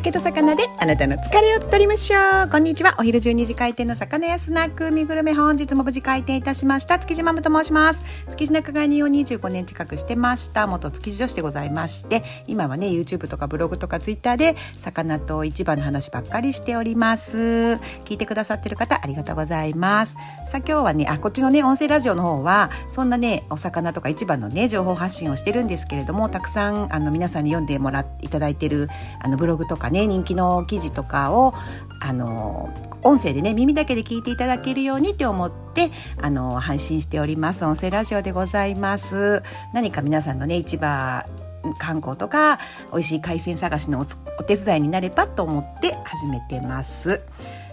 酒と魚であなたの疲れを取りましょう。こんにちは。お昼12時開店の魚屋スナック海グルメ本日も無事開店いたしました。築地マムと申します。築地仲買人を25年近くしてました。元築地女子でございまして今はね YouTube とかブログとか Twitter で魚と市場の話ばっかりしております。聞いてくださってる方ありがとうございます。さあ今日はねあこっちのね音声ラジオの方はそんなねお魚とか市場のね情報発信をしてるんですけれどもたくさんあの皆さんに読んでもらっていただいてるあのブログとかね人気の記事とかをあの音声でね耳だけで聞いていただけるようにって思ってあの配信しております。音声ラジオでございます。何か皆さんのね市場観光とか美味しい海鮮探しのお手伝いになればと思って始めてます。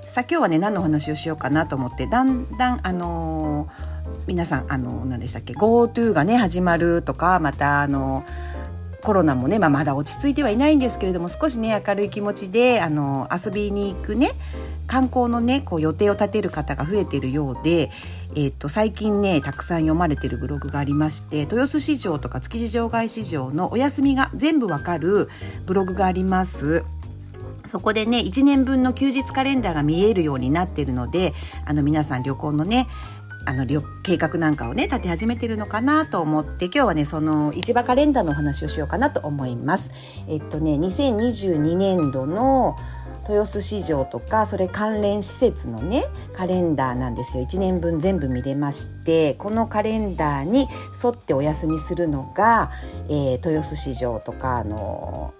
さあ今日はね何の話をしようかなと思ってだんだんあのー、皆さんあの何でしたっけ GoTo がね始まるとかまたあのーコロナもね、まあ、まだ落ち着いてはいないんですけれども少しね明るい気持ちであの遊びに行くね観光のねこう予定を立てる方が増えているようで、えー、と最近ねたくさん読まれてるブログがありまして豊洲市場とか築地場外市場のお休みが全部わかるブログがあります。そこでね1年分の休日カレンダーが見えるようになっているのであの皆さん旅行のねあの計画なんかをね立て始めてるのかなと思って今日はねその市場カレンダーのお話をしようかなと思います。えっとね2022年度の豊洲市場とかそれ関連施設のねカレンダーなんですよ1年分全部見れましてこのカレンダーに沿ってお休みするのが、えー、豊洲市場とかあの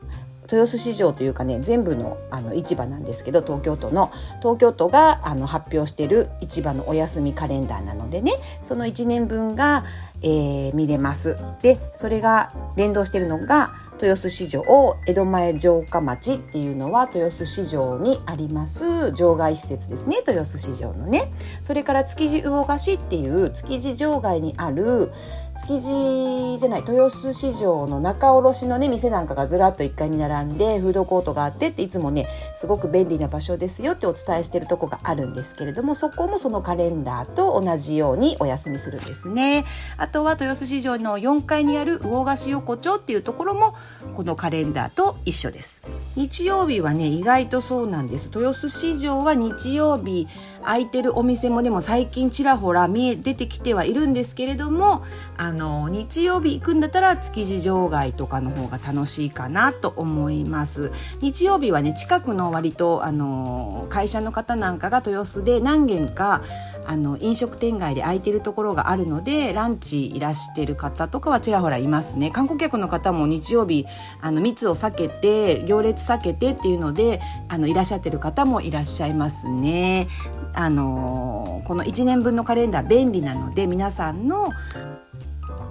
豊洲市場というかね全部のあの市場なんですけど東京都の東京都があの発表してる市場のお休みカレンダーなのでねその1年分が、えー、見れます。でそれが連動してるのが豊洲市場江戸前城下町っていうのは豊洲市場にあります場外施設ですね豊洲市場のねそれから築地魚河岸っていう築地場外にある築地じゃない豊洲市場の仲卸のね店なんかがずらっと1階に並んでフードコートがあってっていつもねすごく便利な場所ですよってお伝えしてるとこがあるんですけれどもそこもそのカレンダーと同じようにお休みするんですね。あとは豊洲市場の4階にある魚河岸横丁っていうところもこのカレンダーと一緒です。日曜日はね意外とそうなんです。豊洲市場は日曜日空いてるお店もでも最近ちらほら見え出てきてはいるんですけれどもああの日曜日行くんだったら築地場外とかの方が楽しいかなと思います。日曜日はね近くの割とあの会社の方なんかが豊洲で何軒かあの飲食店街で空いてるところがあるのでランチいらしてる方とかはちらほらいますね。観光客の方も日曜日あの密を避けて行列避けてっていうのであのいらっしゃってる方もいらっしゃいますね。あのこの1年分のカレンダー便利なので皆さんの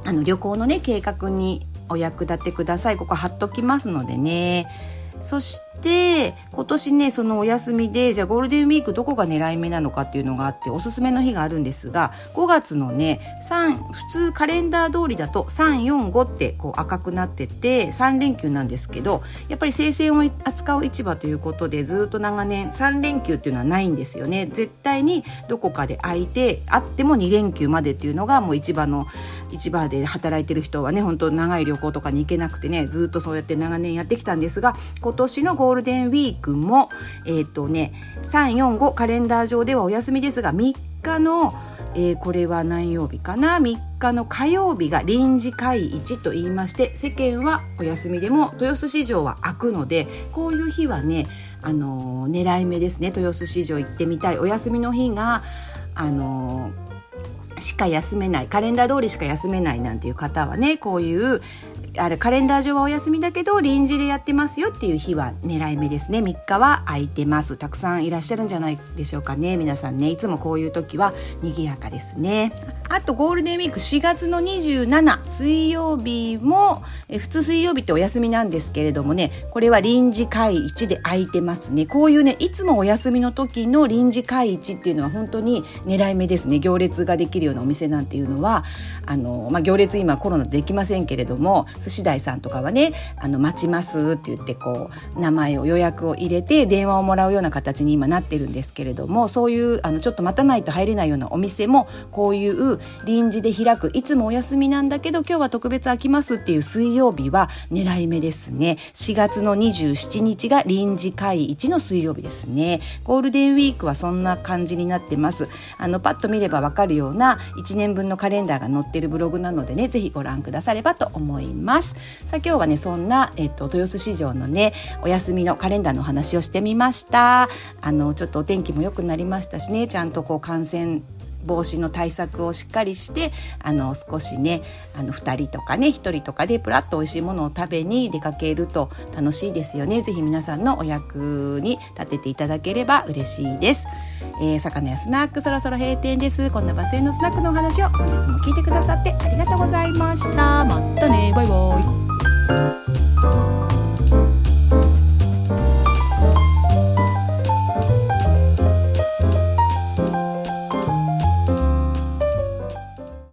あの旅行のね計画にお役立てください。ここ貼っときますのでね。そして今年ねそのお休みでじゃあゴールデンウィークどこが狙い目なのかっていうのがあっておすすめの日があるんですが5月のね3普通カレンダー通りだと345ってこう赤くなってて3連休なんですけどやっぱり生鮮を扱う市場ということでずっと長年3連休っていうのはないんですよね。絶対にどこかで空いてあっても2連休までっていうのがもう市場の市場で働いてる人はね本当長い旅行とかに行けなくてねずっとそうやって長年やってきたんですが今年のゴールデンウィークもえっ、ー、とね345カレンダー上ではお休みですが3日のえー、これは何曜日かな？3日の火曜日が臨時会一と言いまして世間はお休みでも豊洲市場は開くのでこういう日はね、あのー、狙い目ですね。豊洲市場行ってみたい。お休みの日が、あのーしか休めない。カレンダー通りしか休めないなんていう方はねこういうあれカレンダー上はお休みだけど臨時でやってますよっていう日は狙い目ですね。3日は空いてます。たくさんいらっしゃるんじゃないでしょうかね。皆さんね。いつもこういう時は賑やかですね。あとゴールデンウィーク4月の27水曜日もえ普通水曜日ってお休みなんですけれどもね。これは臨時会一で空いてますね。こういうねいつもお休みの時の臨時会一っていうのは本当に狙い目ですね。行列ができるようなお店なんていうのはあの、まあ、行列今コロナでできませんけれども寿司台さんとかはねあの待ちますって言ってこう名前を予約を入れて電話をもらうような形に今なってるんですけれどもそういうあのちょっと待たないと入れないようなお店もこういう臨時で開くいつもお休みなんだけど今日は特別空きますっていう水曜日は狙い目ですね。4月の27日が臨時会一の水曜日ですね。ゴールデンウィークはそんな感じになってます。あのパッと見ればわかるような1年分のカレンダーが載ってるブログなのでねぜひご覧くださればと思います。さあ今日はねそんな、えっと、豊洲市場のねお休みのカレンダーの話をしてみました。あのちょっとお天気も良くなりましたしねちゃんとこう感染防止の対策をしっかりしてあの少しねあの2人とかね1人とかでプラッと美味しいものを食べに出かけると楽しいですよね。是非皆さんのお役に立てていただければ嬉しいです、えー、魚やスナックそろそろ閉店です。こんなバスへのスナックのお話を本日も聞いてくださってありがとうございました。またね。バイバイ。